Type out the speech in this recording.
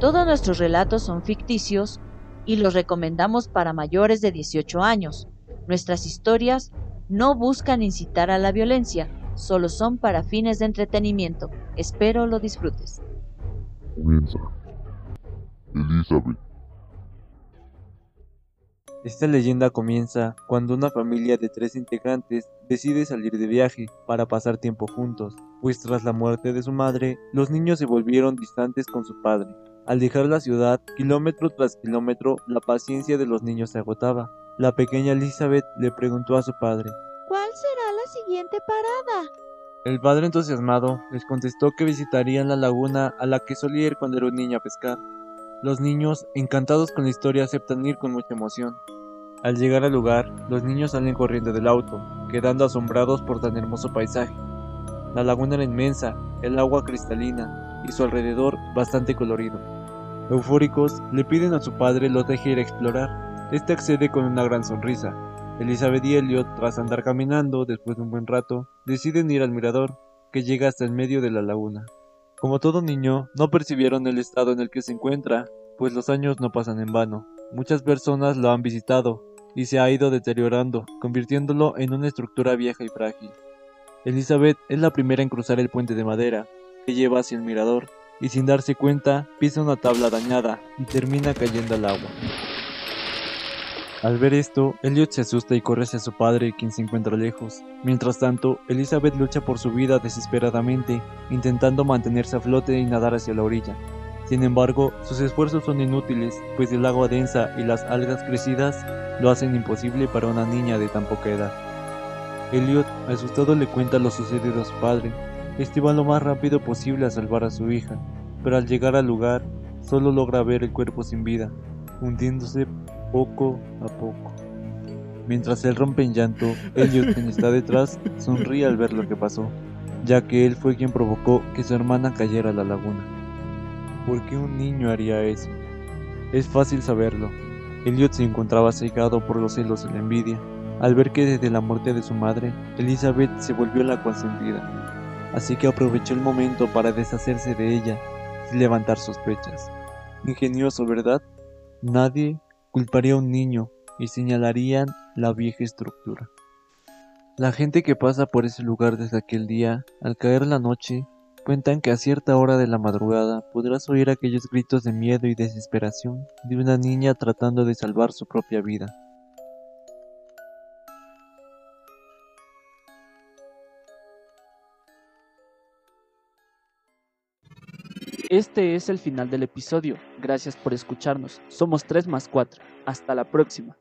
Todos nuestros relatos son ficticios y los recomendamos para mayores de 18 años. Nuestras historias no buscan incitar a la violencia, solo son para fines de entretenimiento. Espero lo disfrutes. Comienza. Elizabeth. Esta leyenda comienza cuando una familia de tres integrantes decide salir de viaje para pasar tiempo juntos, pues tras la muerte de su madre, los niños se volvieron distantes con su padre. Al dejar la ciudad, kilómetro tras kilómetro, la paciencia de los niños se agotaba. La pequeña Elizabeth le preguntó a su padre, ¿Cuál será la siguiente parada? El padre entusiasmado les contestó que visitarían la laguna a la que solía ir cuando era un niño a pescar. Los niños, encantados con la historia, aceptan ir con mucha emoción. Al llegar al lugar, los niños salen corriendo del auto, quedando asombrados por tan hermoso paisaje. La laguna era inmensa, el agua cristalina y su alrededor bastante colorido. Eufóricos, le piden a su padre los deje ir a explorar. Este accede con una gran sonrisa. Elizabeth y Elliot, tras andar caminando después de un buen rato, deciden ir al mirador, que llega hasta el medio de la laguna. Como todo niño, no percibieron el estado en el que se encuentra, pues los años no pasan en vano. Muchas personas lo han visitado y se ha ido deteriorando, convirtiéndolo en una estructura vieja y frágil. Elizabeth es la primera en cruzar el puente de madera que lleva hacia el mirador y sin darse cuenta pisa una tabla dañada y termina cayendo al agua. Al ver esto, Elliot se asusta y corre hacia su padre, quien se encuentra lejos. Mientras tanto, Elizabeth lucha por su vida desesperadamente, intentando mantenerse a flote y nadar hacia la orilla. Sin embargo, sus esfuerzos son inútiles, pues el agua densa y las algas crecidas lo hacen imposible para una niña de tan poca edad. Elliot, asustado, le cuenta lo sucedido a su padre. Este va lo más rápido posible a salvar a su hija, pero al llegar al lugar, solo logra ver el cuerpo sin vida, hundiéndose poco a poco. Mientras él rompe en llanto, Elliot, quien está detrás, sonríe al ver lo que pasó, ya que él fue quien provocó que su hermana cayera a la laguna. ¿Por qué un niño haría eso? Es fácil saberlo. Elliot se encontraba cegado por los celos y la envidia, al ver que desde la muerte de su madre, Elizabeth se volvió la consentida. Así que aprovechó el momento para deshacerse de ella sin levantar sospechas. Ingenioso, ¿verdad? Nadie culparía a un niño y señalarían la vieja estructura. La gente que pasa por ese lugar desde aquel día, al caer la noche, cuentan que a cierta hora de la madrugada podrás oír aquellos gritos de miedo y desesperación de una niña tratando de salvar su propia vida. Este es el final del episodio. Gracias por escucharnos. Somos 3 más 4. Hasta la próxima.